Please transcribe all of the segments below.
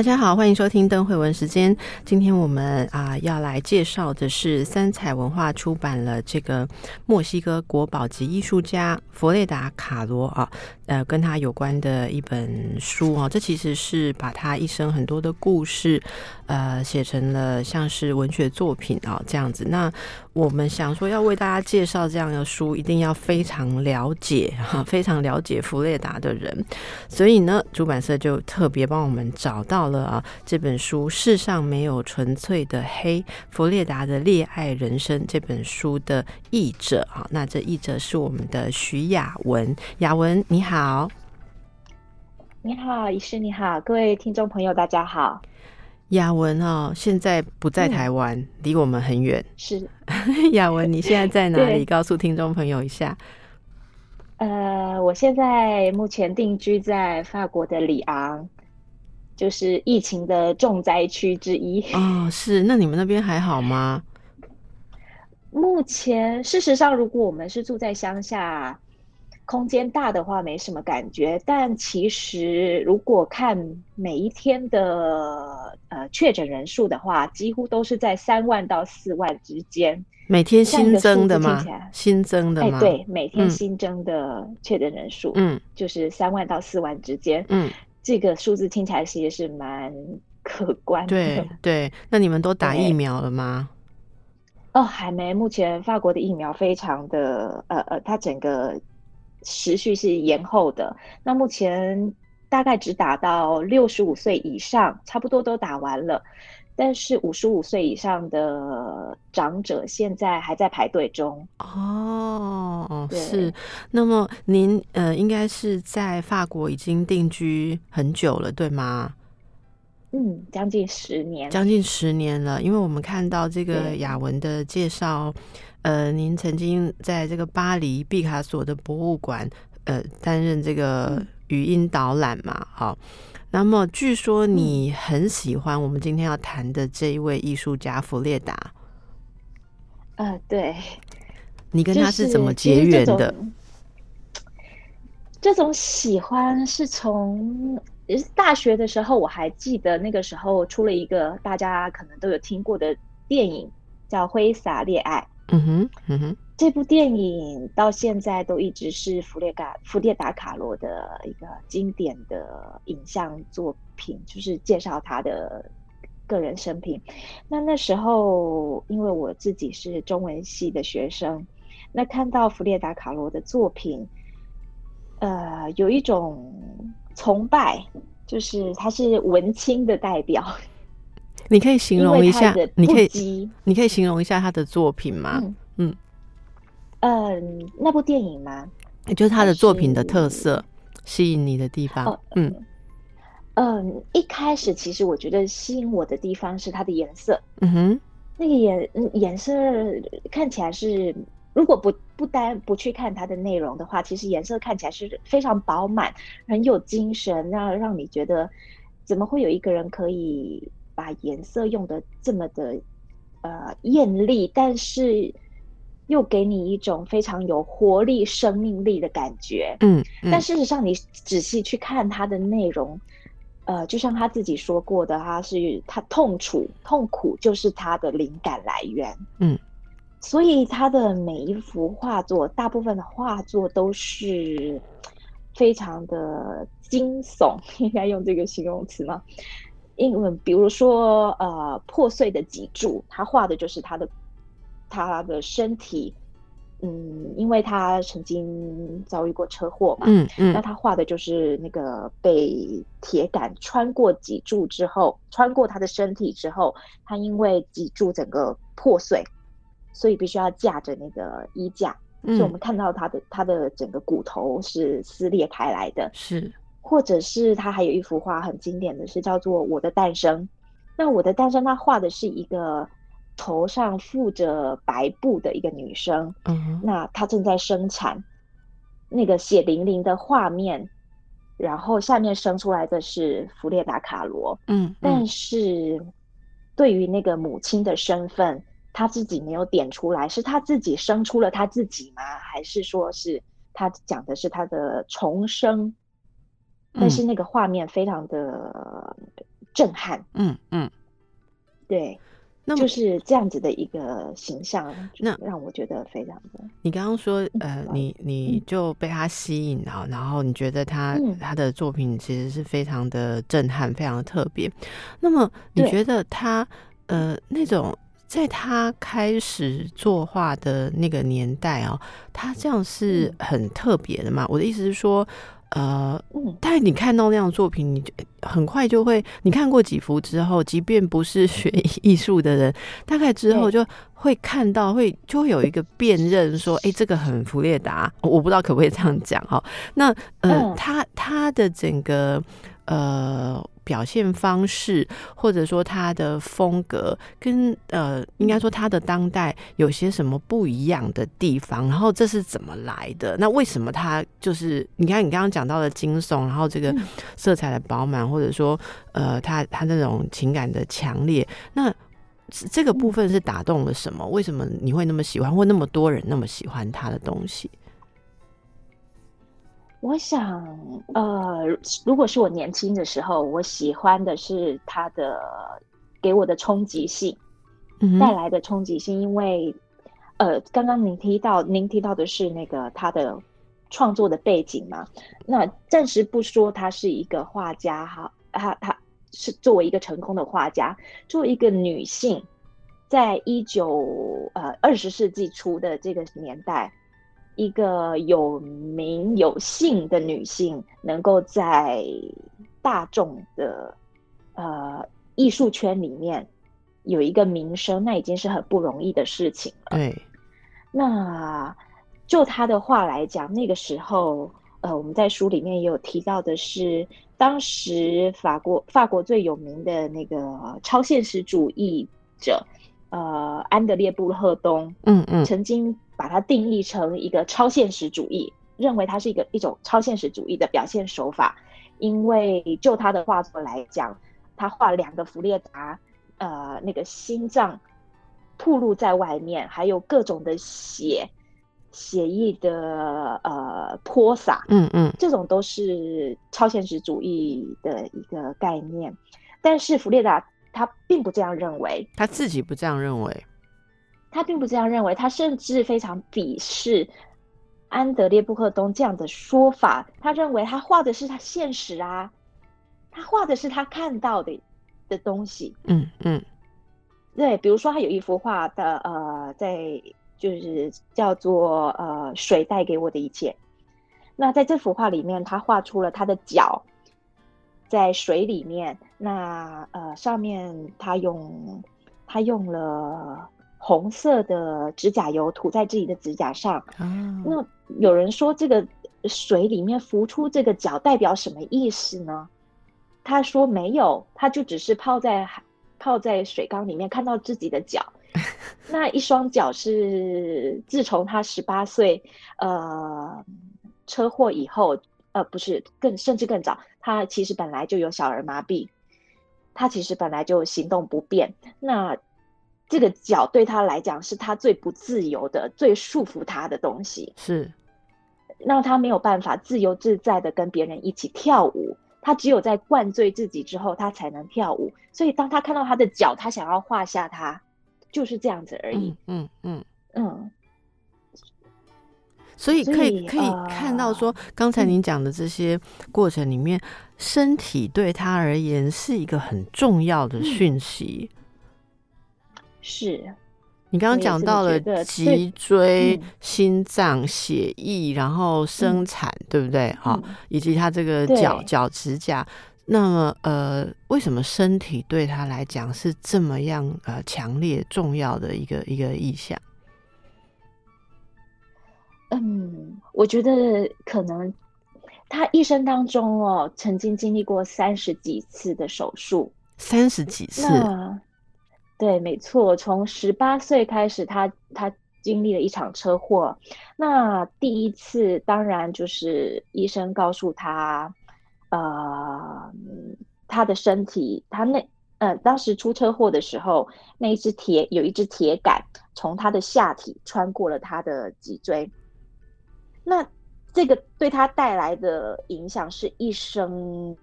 大家好，欢迎收听邓慧文时间。今天我们啊要来介绍的是三彩文化出版了这个墨西哥国宝级艺术家弗列达卡罗啊，呃，跟他有关的一本书啊。这其实是把他一生很多的故事，呃，写成了像是文学作品啊这样子。那我们想说要为大家介绍这样的书，一定要非常了解哈，非常了解弗列达的人。所以呢，出版社就特别帮我们找到。到了啊！这本书《世上没有纯粹的黑》，弗列达的恋爱人生这本书的译者啊，那这译者是我们的徐雅文。雅文你好，你好，医师你好，各位听众朋友大家好。雅文哦，现在不在台湾，离我们很远。是 雅文，你现在在哪里？告诉听众朋友一下。呃，我现在目前定居在法国的里昂。就是疫情的重灾区之一哦，是那你们那边还好吗？目前事实上，如果我们是住在乡下，空间大的话没什么感觉。但其实如果看每一天的呃确诊人数的话，几乎都是在三万到四万之间。每天新增的吗？新增的吗？对，每天新增的确诊人数，嗯，就是三万到四万之间，嗯。这个数字听起来其实是蛮可观的。对 对，那你们都打疫苗了吗？哦，还没。目前法国的疫苗非常的呃呃，它整个时序是延后的。那目前大概只打到六十五岁以上，差不多都打完了。但是五十五岁以上的长者现在还在排队中哦，是。那么您呃，应该是在法国已经定居很久了，对吗？嗯，将近十年，将近十年了。因为我们看到这个雅文的介绍，呃，您曾经在这个巴黎毕卡索的博物馆呃担任这个语音导览嘛，好。那么，据说你很喜欢我们今天要谈的这一位艺术家弗列达。啊，对。你跟他是怎么结缘的？这种喜欢是从大学的时候，我还记得那个时候出了一个大家可能都有听过的电影，叫《挥洒恋爱》。嗯哼，嗯哼。这部电影到现在都一直是弗列卡弗列达卡罗的一个经典的影像作品，就是介绍他的个人生平。那那时候，因为我自己是中文系的学生，那看到弗列达卡罗的作品，呃，有一种崇拜，就是他是文青的代表。你可以形容一下，你可以你可以形容一下他的作品吗？嗯。嗯，那部电影吗？就是他的作品的特色，吸引你的地方。嗯嗯，一开始其实我觉得吸引我的地方是它的颜色。嗯哼，那个颜颜色看起来是，如果不不单不去看它的内容的话，其实颜色看起来是非常饱满、很有精神，让让你觉得怎么会有一个人可以把颜色用的这么的呃艳丽，但是。又给你一种非常有活力、生命力的感觉。嗯，但事实上，你仔细去看它的内容，呃，就像他自己说过的，他是他痛楚、痛苦就是他的灵感来源。嗯，所以他的每一幅画作，大部分的画作都是非常的惊悚，应该用这个形容词吗？因为比如说，呃，破碎的脊柱，他画的就是他的。他的身体，嗯，因为他曾经遭遇过车祸嘛，嗯嗯，那他画的就是那个被铁杆穿过脊柱之后，穿过他的身体之后，他因为脊柱整个破碎，所以必须要架着那个衣架，所以我们看到他的他的整个骨头是撕裂开来的，是，或者是他还有一幅画很经典的是叫做《我的诞生》。那我的诞生，他画的是一个头上覆着白布的一个女生，嗯，那她正在生产，那个血淋淋的画面，然后下面生出来的是弗列达卡罗，嗯，但是对于那个母亲的身份，他自己没有点出来，是他自己生出了他自己吗？还是说是他讲的是他的重生？但是那个画面非常的震撼，嗯嗯，对，那就是这样子的一个形象，那让我觉得非常的。你刚刚说，呃，你你就被他吸引了，然后你觉得他他的作品其实是非常的震撼，非常的特别。那么你觉得他呃那种在他开始作画的那个年代哦，他这样是很特别的嘛？我的意思是说。呃，但你看到那样的作品，你就很快就会，你看过几幅之后，即便不是学艺术的人，大概之后就会看到，会就会有一个辨认，说，哎，这个很弗列达，我不知道可不可以这样讲哈。那呃，他他的整个呃。表现方式，或者说他的风格，跟呃，应该说他的当代有些什么不一样的地方？然后这是怎么来的？那为什么他就是你看你刚刚讲到的惊悚，然后这个色彩的饱满，或者说呃，他他那种情感的强烈，那这个部分是打动了什么？为什么你会那么喜欢，或那么多人那么喜欢他的东西？我想，呃，如果是我年轻的时候，我喜欢的是他的给我的冲击性带来的冲击性，因为，呃，刚刚您提到，您提到的是那个他的创作的背景嘛？那暂时不说他是一个画家哈，他他是作为一个成功的画家，作为一个女性，在一九呃二十世纪初的这个年代。一个有名有姓的女性，能够在大众的呃艺术圈里面有一个名声，那已经是很不容易的事情了。对，那就他的话来讲，那个时候，呃，我们在书里面也有提到的是，当时法国法国最有名的那个超现实主义者，呃，安德烈布赫东，嗯嗯，曾经。把它定义成一个超现实主义，认为它是一个一种超现实主义的表现手法。因为就他的画作来讲，他画两个弗列达，呃，那个心脏暴露在外面，还有各种的血血液的呃泼洒，嗯嗯，这种都是超现实主义的一个概念。但是弗列达他并不这样认为，他自己不这样认为。他并不这样认为，他甚至非常鄙视安德烈布克东这样的说法。他认为他画的是他现实啊，他画的是他看到的的东西。嗯嗯，对，比如说他有一幅画的，呃，在就是叫做呃水带给我的一切。那在这幅画里面，他画出了他的脚在水里面。那呃上面他用他用了。红色的指甲油涂在自己的指甲上，那有人说这个水里面浮出这个脚代表什么意思呢？他说没有，他就只是泡在泡在水缸里面看到自己的脚，那一双脚是自从他十八岁呃车祸以后，呃不是更甚至更早，他其实本来就有小儿麻痹，他其实本来就行动不便，那。这个脚对他来讲是他最不自由的、最束缚他的东西，是让他没有办法自由自在的跟别人一起跳舞。他只有在灌醉自己之后，他才能跳舞。所以当他看到他的脚，他想要画下他，就是这样子而已。嗯嗯嗯。所以可以可以看到，说刚才您讲的这些过程里面，身体对他而言是一个很重要的讯息。是，你刚刚讲到了脊椎、心脏、血液，然后生产，对不对？哈，以及他这个脚脚指甲，那么呃，为什么身体对他来讲是这么样呃强烈重要的一个一个意象？嗯，我觉得可能他一生当中哦，曾经经历过三十几次的手术。三十几次。对，没错，从十八岁开始，他他经历了一场车祸。那第一次当然就是医生告诉他，呃，他的身体，他那呃，当时出车祸的时候，那一只铁有一只铁杆从他的下体穿过了他的脊椎。那这个对他带来的影响是一生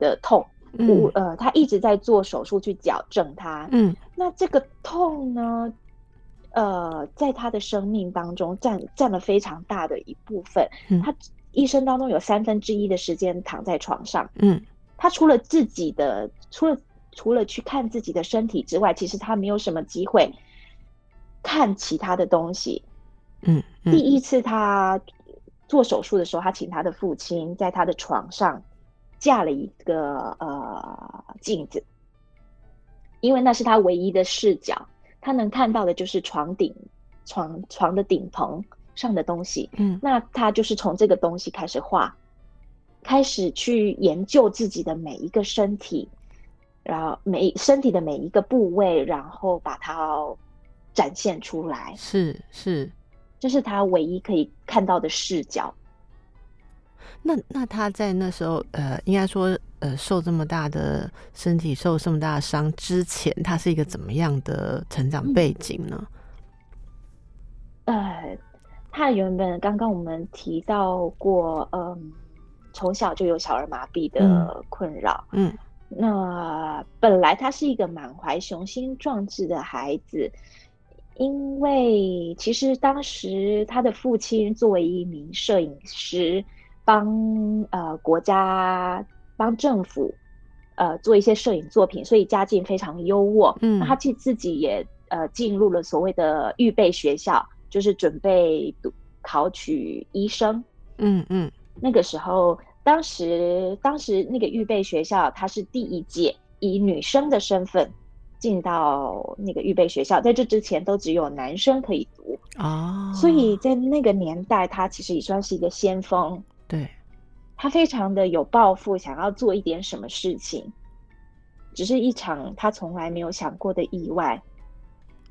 的痛。嗯呃，他一直在做手术去矫正他。嗯，那这个痛呢，呃，在他的生命当中占占了非常大的一部分。他一生当中有三分之一的时间躺在床上。嗯，他除了自己的，除了除了去看自己的身体之外，其实他没有什么机会看其他的东西。嗯，第一次他做手术的时候，他请他的父亲在他的床上。架了一个呃镜子，因为那是他唯一的视角，他能看到的就是床顶、床床的顶棚上的东西。嗯，那他就是从这个东西开始画，开始去研究自己的每一个身体，然后每身体的每一个部位，然后把它展现出来。是是，这是他唯一可以看到的视角。那那他在那时候，呃，应该说，呃，受这么大的身体受这么大的伤之前，他是一个怎么样的成长背景呢？呃，他原本刚刚我们提到过，嗯，从小就有小儿麻痹的困扰，嗯，那本来他是一个满怀雄心壮志的孩子，因为其实当时他的父亲作为一名摄影师。帮呃国家帮政府呃做一些摄影作品，所以家境非常优渥。嗯，他自自己也呃进入了所谓的预备学校，就是准备读考取医生。嗯嗯，那个时候，当时当时那个预备学校，他是第一届以女生的身份进到那个预备学校，在这之前都只有男生可以读哦，所以在那个年代，他其实也算是一个先锋。对，他非常的有抱负，想要做一点什么事情，只是一场他从来没有想过的意外，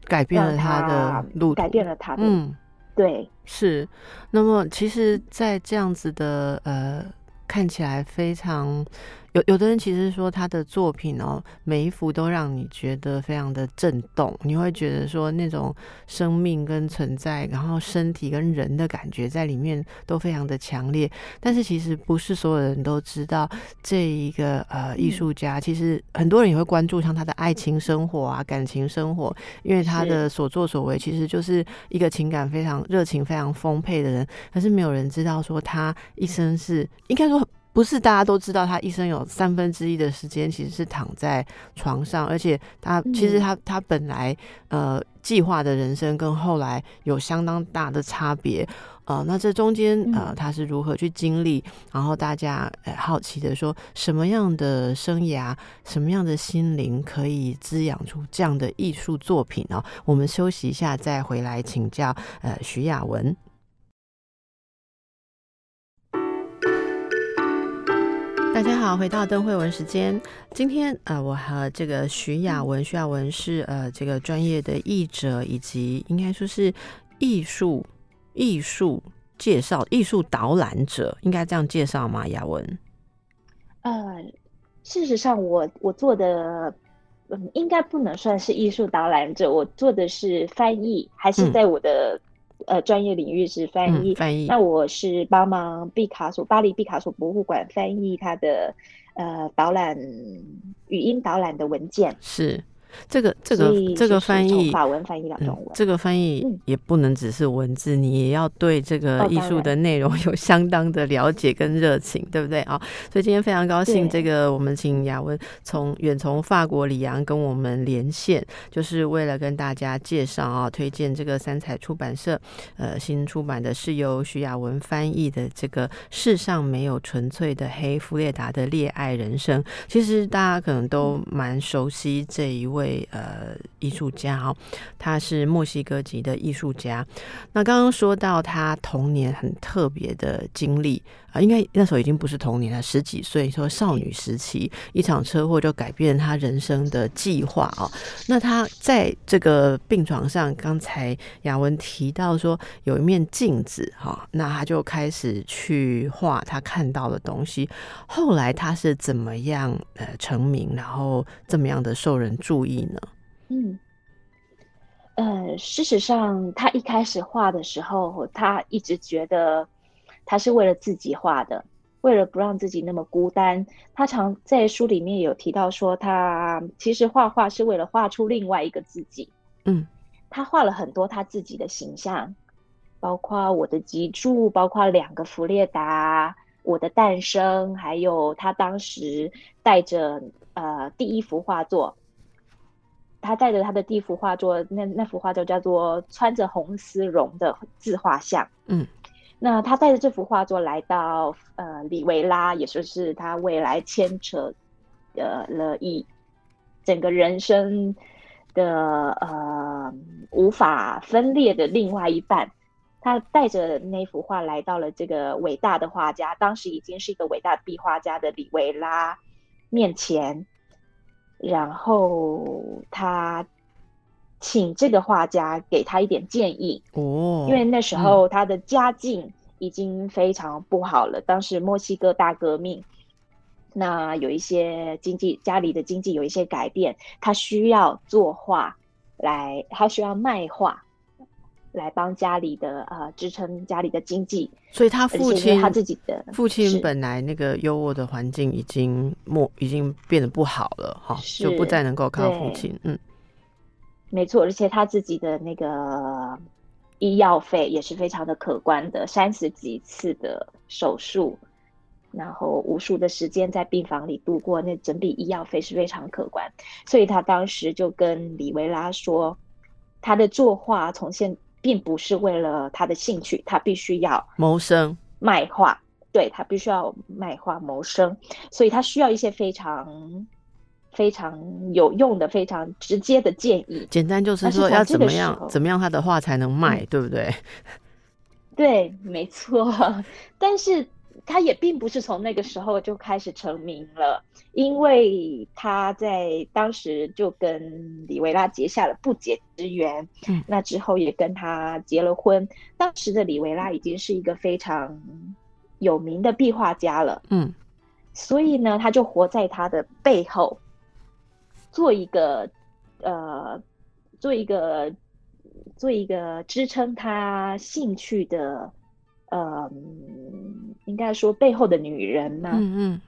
改变了他的路，改变了他的，嗯，对，是。那么，其实，在这样子的呃，看起来非常。有有的人其实说他的作品哦，每一幅都让你觉得非常的震动，你会觉得说那种生命跟存在，然后身体跟人的感觉在里面都非常的强烈。但是其实不是所有人都知道这一个呃艺术家，其实很多人也会关注像他的爱情生活啊、感情生活，因为他的所作所为其实就是一个情感非常热情、非常丰沛的人。可是没有人知道说他一生是应该说。不是大家都知道，他一生有三分之一的时间其实是躺在床上，而且他其实他他本来呃计划的人生跟后来有相当大的差别，呃，那这中间呃他是如何去经历？然后大家呃好奇的说，什么样的生涯，什么样的心灵可以滋养出这样的艺术作品呢？我们休息一下再回来请教呃徐雅文。大家好，回到邓慧文时间。今天呃，我和这个徐雅文，徐雅文是呃这个专业的译者，以及应该说是艺术艺术介绍、艺术导览者，应该这样介绍吗？雅文？呃，事实上，我我做的嗯，应该不能算是艺术导览者，我做的是翻译，还是在我的。呃，专业领域是翻译，翻译。那我是帮忙毕卡索巴黎毕卡索博物馆翻译他的呃导览语音导览的文件，是。这个这个这个翻译法文翻译到中文，这个翻译也不能只是文字，你也要对这个艺术的内容 有相当的了解跟热情，对不对啊？所以今天非常高兴，这个我们请雅文从远从法国里昂跟我们连线，就是为了跟大家介绍啊，推荐这个三彩出版社呃新出版的是由徐雅文翻译的这个《世上没有纯粹的黑弗列达的恋爱人生》。其实大家可能都蛮熟悉这一位。位呃艺术家哦，他是墨西哥籍的艺术家。那刚刚说到他童年很特别的经历啊，应该那时候已经不是童年了，十几岁，说少女时期，一场车祸就改变他人生的计划啊。那他在这个病床上，刚才雅文提到说有一面镜子哈，那他就开始去画他看到的东西。后来他是怎么样呃成名，然后这么样的受人注意呢？嗯，呃，事实上，他一开始画的时候，他一直觉得他是为了自己画的，为了不让自己那么孤单。他常在书里面有提到说，他其实画画是为了画出另外一个自己。嗯，他画了很多他自己的形象，包括我的脊柱，包括两个弗列达。我的诞生，还有他当时带着呃第一幅画作，他带着他的第一幅画作，那那幅画作叫做穿着红丝绒的自画像。嗯，那他带着这幅画作来到呃里维拉，也就是他未来牵扯呃了一整个人生的呃无法分裂的另外一半。他带着那幅画来到了这个伟大的画家，当时已经是一个伟大壁画家的里维拉面前，然后他请这个画家给他一点建议哦，因为那时候他的家境已经非常不好了，当时墨西哥大革命，那有一些经济家里的经济有一些改变，他需要作画来，他需要卖画。来帮家里的呃支撑家里的经济，所以他父亲他自己的父亲本来那个优渥的环境已经没已经变得不好了哈，就不再能够靠父亲。嗯，没错，而且他自己的那个医药费也是非常的可观的，三十几次的手术，然后无数的时间在病房里度过，那整笔医药费是非常可观。所以他当时就跟李维拉说，他的作画从现并不是为了他的兴趣，他必须要谋生卖画，对他必须要卖画谋生，所以他需要一些非常非常有用的、非常直接的建议。简单就是说，要怎么样怎么样他的画才能卖，对不对？对，没错。但是。他也并不是从那个时候就开始成名了，因为他在当时就跟李维拉结下了不解之缘。嗯，那之后也跟他结了婚。当时的李维拉已经是一个非常有名的壁画家了。嗯，所以呢，他就活在他的背后，做一个呃，做一个做一个支撑他兴趣的。呃，应该说背后的女人嘛。嗯嗯。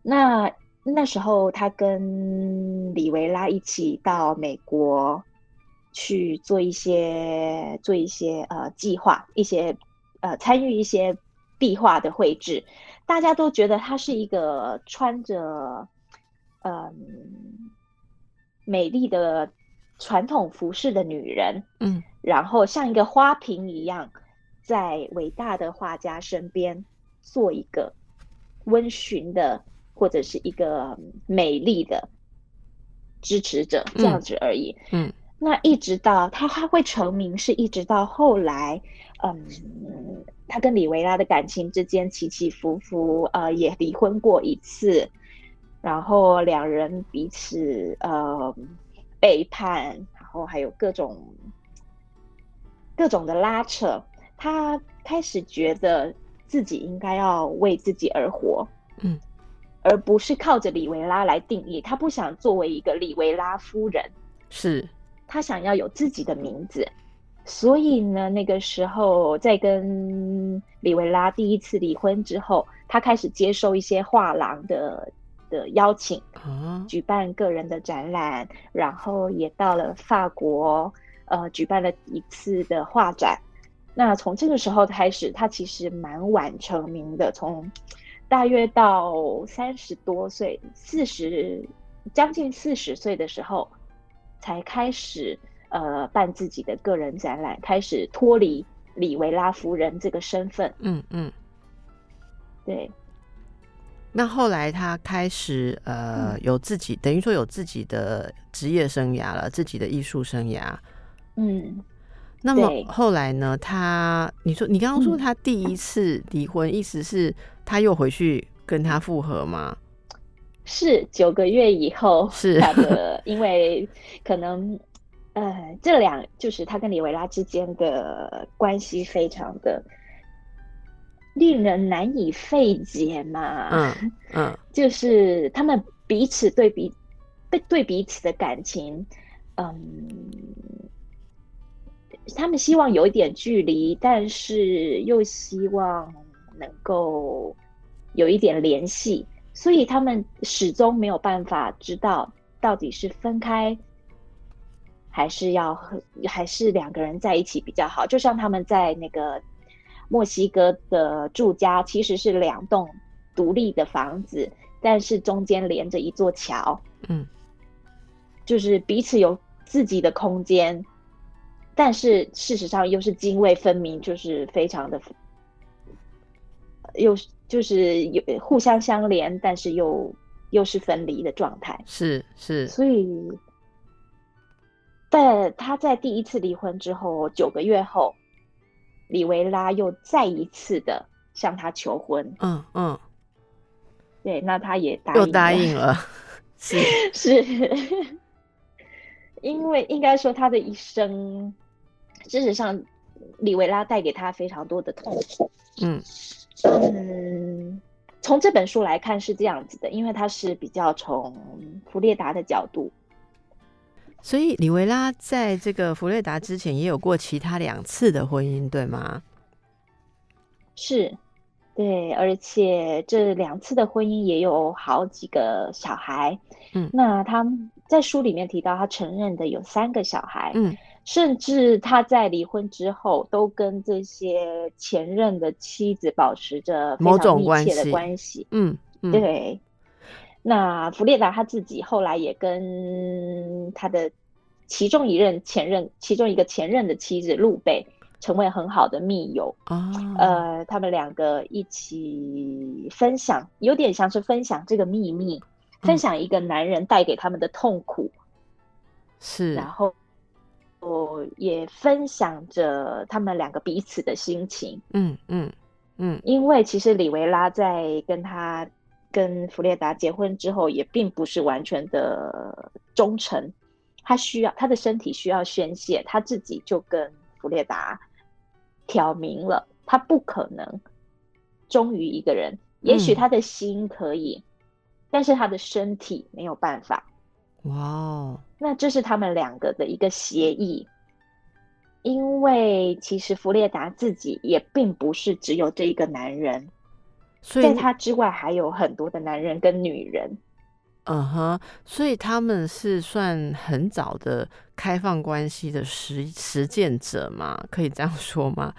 那那时候，他跟李维拉一起到美国去做一些做一些呃计划，一些呃参与一些壁画的绘制。大家都觉得她是一个穿着嗯美丽的传统服饰的女人。嗯。然后像一个花瓶一样。在伟大的画家身边做一个温驯的，或者是一个美丽的支持者，这样子而已。嗯，那一直到他他会成名，是一直到后来，嗯，他跟李维拉的感情之间起起伏伏，呃，也离婚过一次，然后两人彼此呃背叛，然后还有各种各种的拉扯。他开始觉得自己应该要为自己而活，嗯，而不是靠着李维拉来定义。他不想作为一个李维拉夫人，是他想要有自己的名字。所以呢，那个时候在跟李维拉第一次离婚之后，他开始接受一些画廊的的邀请，举办个人的展览，然后也到了法国，呃，举办了一次的画展。那从这个时候开始，他其实蛮晚成名的，从大约到三十多岁、四十将近四十岁的时候，才开始呃办自己的个人展览，开始脱离李维拉夫人这个身份。嗯嗯，对。那后来他开始呃有自己，等于说有自己的职业生涯了，自己的艺术生涯。嗯，那么后来呢？他你说你刚刚说他第一次离婚，意思是他又回去跟他复合吗？是九个月以后，是他的，因为可能呃，这两就是他跟李维拉之间的关系非常的。令人难以费解嘛？嗯嗯，就是他们彼此对比，对对彼此的感情，嗯，他们希望有一点距离，但是又希望能够有一点联系，所以他们始终没有办法知道到底是分开，还是要还是两个人在一起比较好。就像他们在那个。墨西哥的住家其实是两栋独立的房子，但是中间连着一座桥。嗯，就是彼此有自己的空间，但是事实上又是泾渭分明，就是非常的，又就是有互相相连，但是又又是分离的状态。是是，所以，在他在第一次离婚之后九个月后。李维拉又再一次的向他求婚，嗯嗯，对，那他也答又答应了，是是，因为应该说他的一生，事实上，李维拉带给他非常多的痛苦，嗯嗯，从这本书来看是这样子的，因为他是比较从弗列达的角度。所以李维拉在这个弗列达之前也有过其他两次的婚姻，对吗？是，对，而且这两次的婚姻也有好几个小孩。嗯，那他在书里面提到，他承认的有三个小孩。嗯，甚至他在离婚之后，都跟这些前任的妻子保持着某种密切的关系。嗯，对。那弗列达他自己后来也跟他的其中一任前任，其中一个前任的妻子露贝成为很好的密友啊。呃，他们两个一起分享，有点像是分享这个秘密，分享一个男人带给他们的痛苦。是，然后我也分享着他们两个彼此的心情。嗯嗯嗯，因为其实李维拉在跟他。跟弗列达结婚之后，也并不是完全的忠诚。他需要他的身体需要宣泄，他自己就跟弗列达挑明了，他不可能忠于一个人。也许他的心可以，但是他的身体没有办法。哇哦，那这是他们两个的一个协议。因为其实弗列达自己也并不是只有这一个男人。所在他之外还有很多的男人跟女人，嗯哼，所以他们是算很早的开放关系的实实践者嘛？可以这样说吗？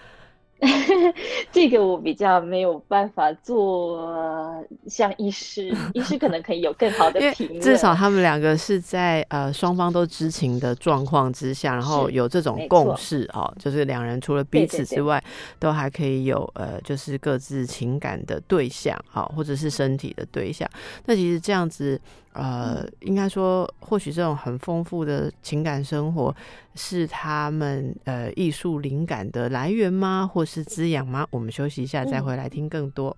这个我比较没有办法做，像医师，医师可能可以有更好的评论。至少他们两个是在呃双方都知情的状况之下，然后有这种共识哦，就是两人除了彼此之外，都还可以有呃，就是各自情感的对象好，或者是身体的对象。那其实这样子。呃，应该说，或许这种很丰富的情感生活是他们呃艺术灵感的来源吗？或是滋养吗？我们休息一下，再回来听更多。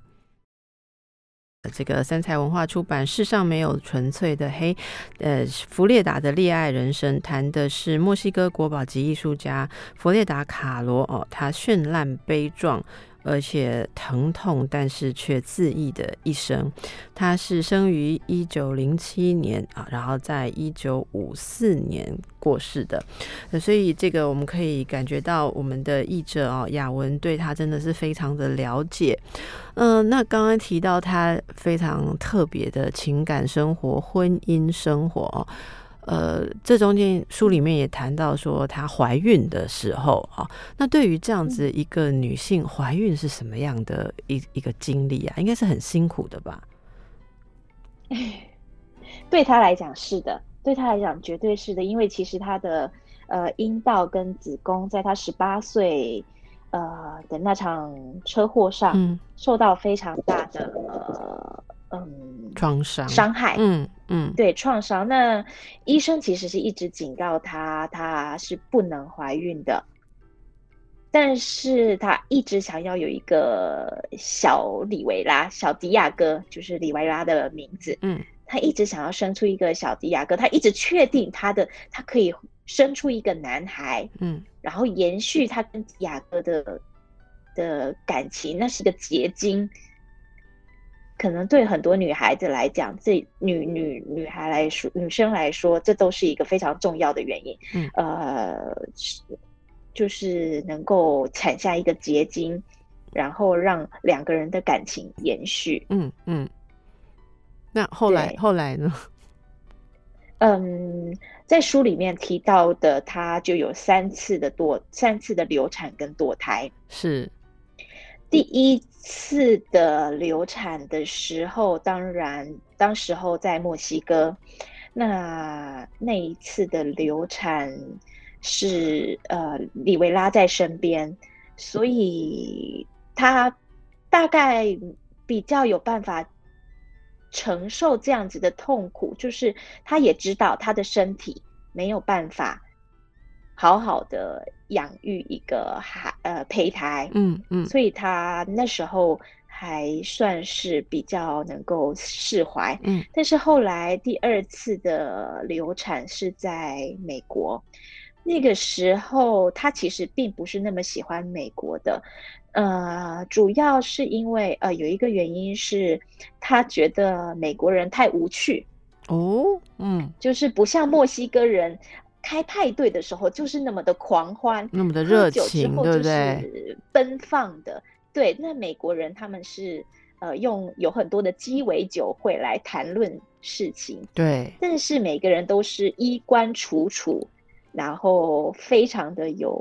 这个三彩文化出版《世上没有纯粹的黑》，呃，弗列达的恋爱人生，谈的是墨西哥国宝级艺术家弗列达卡罗哦，他绚烂悲壮。而且疼痛，但是却自缢的一生。他是生于一九零七年啊，然后在一九五四年过世的。所以这个我们可以感觉到，我们的译者啊雅文对他真的是非常的了解。嗯，那刚刚提到他非常特别的情感生活、婚姻生活。呃，这中间书里面也谈到说，她怀孕的时候啊，那对于这样子一个女性怀孕是什么样的一一个经历啊？应该是很辛苦的吧？对她来讲是的，对她来讲绝对是的，因为其实她的呃阴道跟子宫在她十八岁呃的那场车祸上受到非常大的呃嗯创伤伤害，嗯嗯，对创伤。那医生其实是一直警告她，她是不能怀孕的。但是他一直想要有一个小李维拉，小迪亚哥，就是李维拉的名字。嗯，他一直想要生出一个小迪亚哥，他一直确定他的他可以生出一个男孩。嗯，然后延续他跟迪亚哥的的感情，那是个结晶。可能对很多女孩子来讲，这女女女孩来说，女生来说，这都是一个非常重要的原因。嗯，呃。就是能够产下一个结晶，然后让两个人的感情延续。嗯嗯。那后来后来呢？嗯，在书里面提到的，他就有三次的堕，三次的流产跟堕胎。是。第一次的流产的时候，当然，当时候在墨西哥，那那一次的流产。是呃，李维拉在身边，所以他大概比较有办法承受这样子的痛苦。就是他也知道他的身体没有办法好好的养育一个孩呃胚胎，嗯嗯，所以他那时候还算是比较能够释怀。嗯，但是后来第二次的流产是在美国。那个时候，他其实并不是那么喜欢美国的，呃，主要是因为呃，有一个原因是，他觉得美国人太无趣哦，嗯，就是不像墨西哥人开派对的时候就是那么的狂欢，那么的热情，对不对？奔放的，对。那美国人他们是呃，用有很多的鸡尾酒会来谈论事情，对。但是每个人都是衣冠楚楚。然后非常的有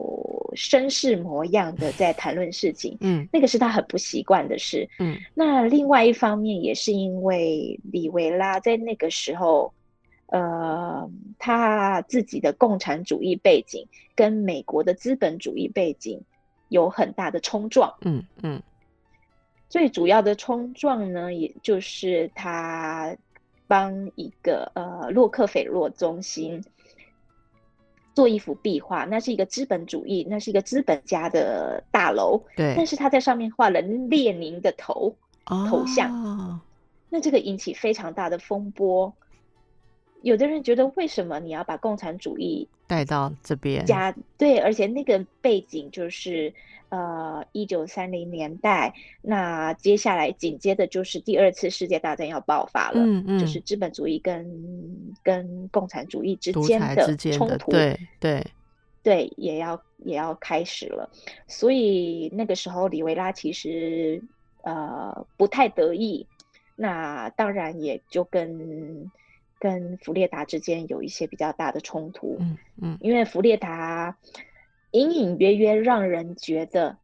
绅士模样的在谈论事情，嗯，那个是他很不习惯的事，嗯。那另外一方面也是因为李维拉在那个时候，呃，他自己的共产主义背景跟美国的资本主义背景有很大的冲撞，嗯嗯。最主要的冲撞呢，也就是他帮一个呃洛克菲洛中心。做一幅壁画，那是一个资本主义，那是一个资本家的大楼。对，但是他在上面画了列宁的头头像，那这个引起非常大的风波。有的人觉得，为什么你要把共产主义带到这边？加对，而且那个背景就是。呃，一九三零年代，那接下来紧接着就是第二次世界大战要爆发了，嗯嗯，就是资本主义跟跟共产主义之间的冲突，对对对，也要也要开始了。所以那个时候，李维拉其实呃不太得意，那当然也就跟跟弗列达之间有一些比较大的冲突，嗯嗯，因为弗列达。隐隐约约让人觉得，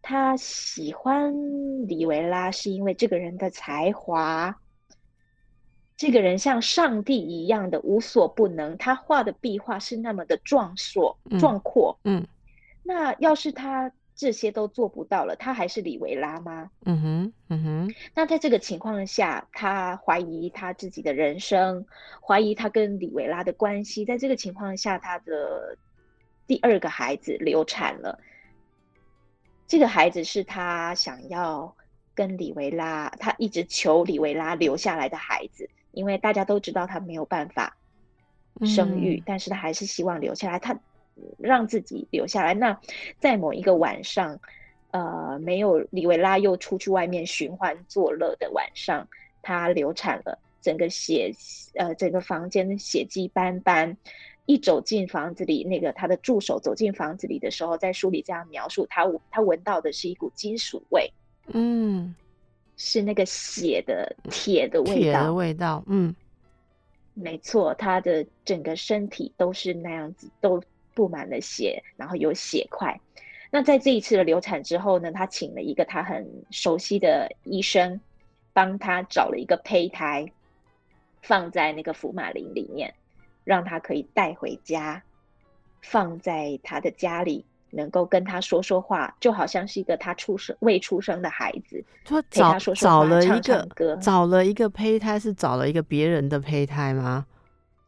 他喜欢李维拉是因为这个人的才华。这个人像上帝一样的无所不能，他画的壁画是那么的壮硕、壮阔。嗯，那要是他这些都做不到了，他还是李维拉吗？嗯哼，嗯哼。那在这个情况下，他怀疑他自己的人生，怀疑他跟李维拉的关系。在这个情况下，他的。第二个孩子流产了，这个孩子是他想要跟李维拉，他一直求李维拉留下来的孩子，因为大家都知道他没有办法生育，但是他还是希望留下来，他让自己留下来。那在某一个晚上，呃，没有李维拉又出去外面寻欢作乐的晚上，他流产了，整个血，呃，整个房间血迹斑斑。一走进房子里，那个他的助手走进房子里的时候，在书里这样描述他：他闻到的是一股金属味，嗯，是那个血的铁的味道，铁的味道，嗯，没错，他的整个身体都是那样子，都布满了血，然后有血块。那在这一次的流产之后呢，他请了一个他很熟悉的医生，帮他找了一个胚胎，放在那个福马林里面。让他可以带回家，放在他的家里，能够跟他说说话，就好像是一个他出生未出生的孩子，说找找了一个找了一个胚胎，是找了一个别人的胚胎吗？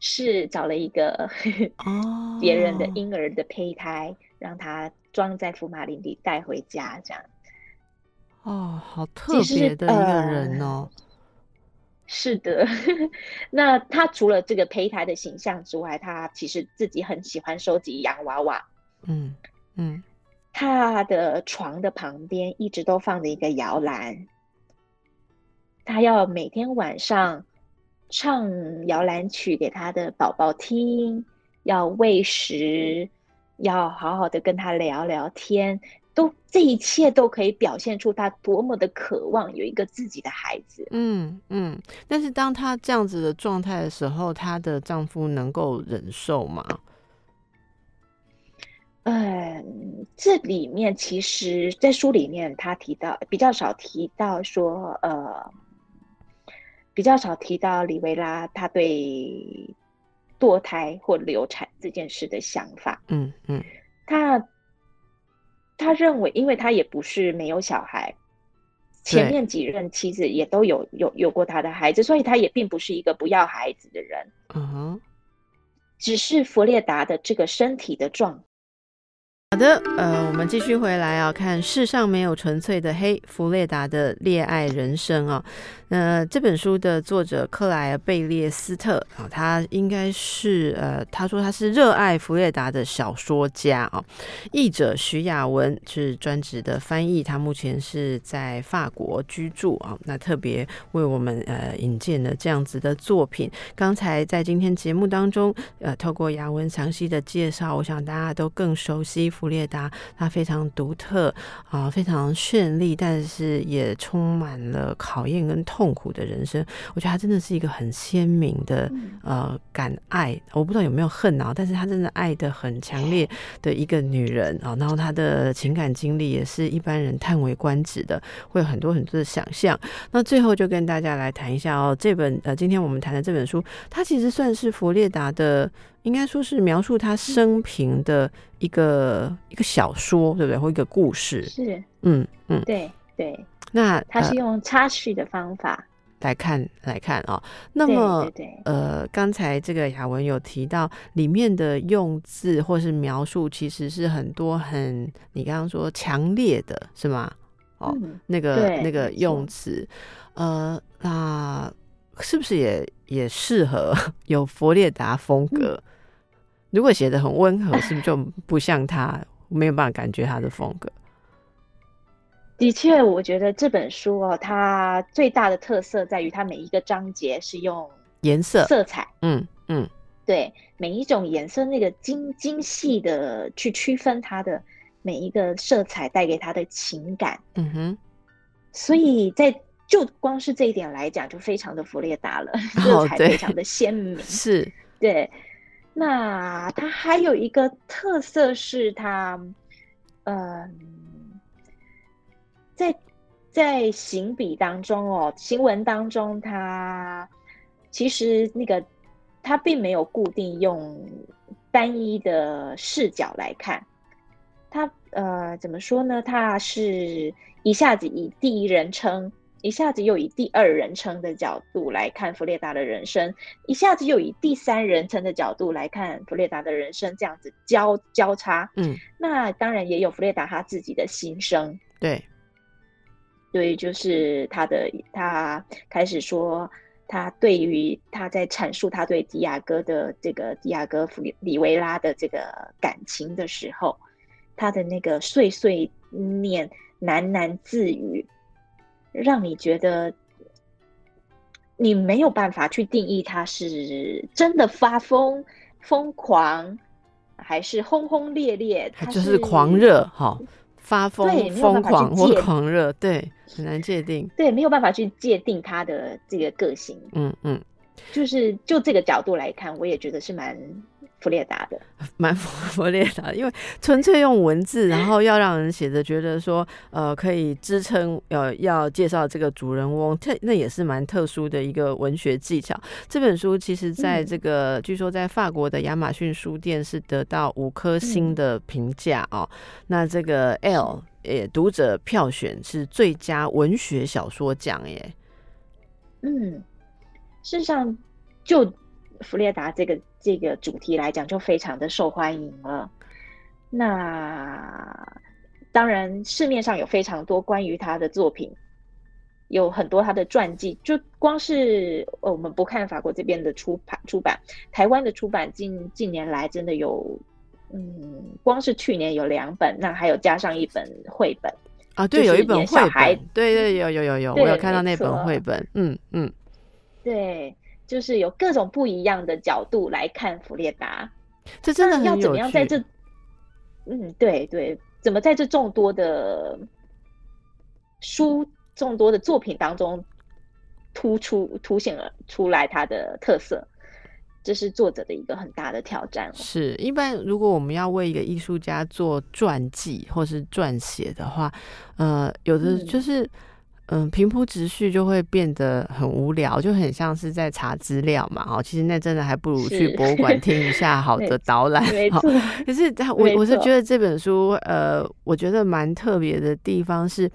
是找了一个哦别人的婴儿的胚胎，让他装在福马林里带回家，这样。哦，好特别的一个人哦。是的，那他除了这个胚胎的形象之外，他其实自己很喜欢收集洋娃娃。嗯嗯，他的床的旁边一直都放着一个摇篮，他要每天晚上唱摇篮曲给他的宝宝听，要喂食，要好好的跟他聊聊天。都这一切都可以表现出她多么的渴望有一个自己的孩子。嗯嗯，但是当她这样子的状态的时候，她的丈夫能够忍受吗？嗯，这里面其实，在书里面他提到比较少提到说，呃，比较少提到李维拉他对堕胎或流产这件事的想法。嗯嗯，他。他认为，因为他也不是没有小孩，前面几任妻子也都有有有过他的孩子，所以他也并不是一个不要孩子的人。嗯哼，只是弗列达的这个身体的状。好的，呃，我们继续回来啊，看世上没有纯粹的黑，弗列达的恋爱人生啊。那这本书的作者克莱尔贝列斯特啊，他应该是呃，他说他是热爱弗列达的小说家啊。译者徐雅文是专职的翻译，他目前是在法国居住啊。那特别为我们呃引荐了这样子的作品。刚才在今天节目当中，呃，透过雅文详细的介绍，我想大家都更熟悉弗列达，她非常独特啊，非常绚丽，但是也充满了考验跟痛。痛苦的人生，我觉得她真的是一个很鲜明的呃敢爱，我不知道有没有恨啊，但是她真的爱的很强烈的一个女人啊，然后她的情感经历也是一般人叹为观止的，会有很多很多的想象。那最后就跟大家来谈一下哦，这本呃今天我们谈的这本书，它其实算是弗列达的，应该说是描述他生平的一个一个小说，对不对？或一个故事？是，嗯嗯，对对。那他是用插叙的方法来看来看啊，那么呃，刚才这个雅文有提到里面的用字或是描述，其实是很多很你刚刚说强烈的是吗？哦，那个那个用词，呃，那是不是也也适合 有佛列达风格？如果写的很温和，是不是就不像他？没有办法感觉他的风格。的确，我觉得这本书哦，它最大的特色在于它每一个章节是用颜色、色彩，嗯嗯，对，每一种颜色那个精精细的去区分它的每一个色彩带给他的情感，嗯哼，所以在就光是这一点来讲，就非常的弗列达了，色彩非常的鲜明，是。对。那它还有一个特色是它，嗯。在在行笔当中哦，行文当中，他其实那个他并没有固定用单一的视角来看，他呃怎么说呢？他是一下子以第一人称，一下子又以第二人称的角度来看弗列达的人生，一下子又以第三人称的角度来看弗列达的人生，这样子交交叉。嗯，那当然也有弗列达他自己的心声。对。对，就是他的，他开始说，他对于他在阐述他对迪亚哥的这个迪亚哥弗里里维拉的这个感情的时候，他的那个碎碎念、喃喃自语，让你觉得你没有办法去定义他是真的发疯、疯狂，还是轰轰烈烈，他就是狂热，哈。发疯、疯狂或狂热，对，很难界定。对，没有办法去界定他的这个个性。嗯嗯，就是就这个角度来看，我也觉得是蛮弗列达的，蛮弗列达，因为纯粹用文字，然后要让人写的觉得说，呃，可以支撑，呃，要介绍这个主人翁，这那也是蛮特殊的一个文学技巧。这本书其实在这个，据说在法国的亚马逊书店是得到五颗星的评价哦。那这个 L 也，读者票选是最佳文学小说奖耶。嗯，事实上，就弗列达这个。这个主题来讲就非常的受欢迎了。那当然，市面上有非常多关于他的作品，有很多他的传记。就光是我们不看法国这边的出版出版，台湾的出版近近年来真的有，嗯，光是去年有两本，那还有加上一本绘本啊，对，有一本绘本，对对，有有有有，我有看到那本绘本，嗯嗯，对。就是有各种不一样的角度来看弗列达，这真的要怎么样在这？嗯，对对，怎么在这众多的书、众多的作品当中突出、凸显了出来它的特色？这是作者的一个很大的挑战。是，一般如果我们要为一个艺术家做传记或是撰写的话，呃，有的就是。嗯，平铺直叙就会变得很无聊，就很像是在查资料嘛。哦，其实那真的还不如去博物馆听一下好的 导览。可是我我是觉得这本书，呃，我觉得蛮特别的地方是。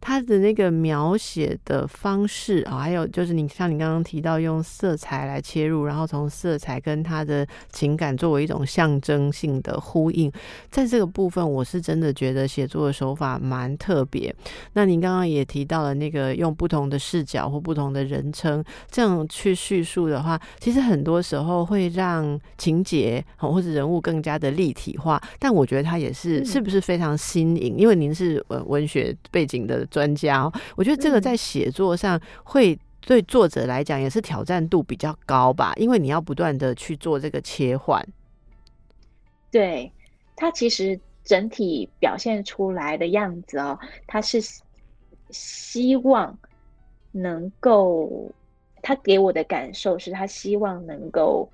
他的那个描写的方式啊，还有就是你像你刚刚提到用色彩来切入，然后从色彩跟他的情感作为一种象征性的呼应，在这个部分我是真的觉得写作的手法蛮特别。那您刚刚也提到了那个用不同的视角或不同的人称这样去叙述的话，其实很多时候会让情节或者人物更加的立体化。但我觉得他也是是不是非常新颖？因为您是文文学背景的。专家，我觉得这个在写作上会对作者来讲也是挑战度比较高吧，因为你要不断的去做这个切换。对他其实整体表现出来的样子哦，他是希望能够，他给我的感受是他希望能够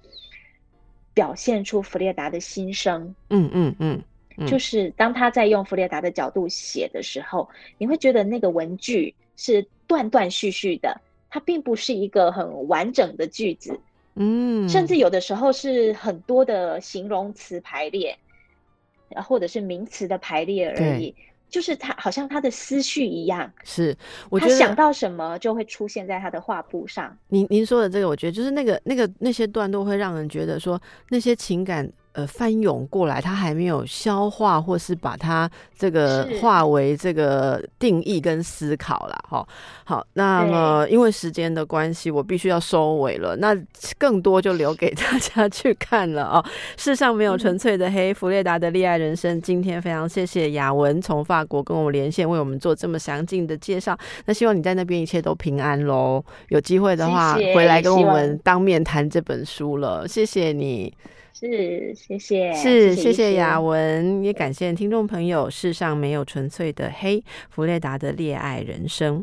表现出弗列达的心声。嗯嗯嗯。就是当他在用弗列达的角度写的时候，你会觉得那个文句是断断续续的，它并不是一个很完整的句子，嗯，甚至有的时候是很多的形容词排列，或者是名词的排列而已。就是他好像他的思绪一样，是，他想到什么就会出现在他的画布上。您您说的这个，我觉得就是那个那个那些段落会让人觉得说那些情感。呃，翻涌过来，他还没有消化，或是把它这个化为这个定义跟思考啦，哈。好，那么因为时间的关系，我必须要收尾了。那更多就留给大家去看了哦。世上没有纯粹的黑，弗列达的恋爱人生。今天非常谢谢雅文从法国跟我们连线，为我们做这么详尽的介绍。那希望你在那边一切都平安喽。有机会的话，回来跟我们当面谈这本书了。谢谢你。是，谢谢，是谢谢雅文，也感谢听众朋友。世上没有纯粹的黑，弗列达的恋爱人生。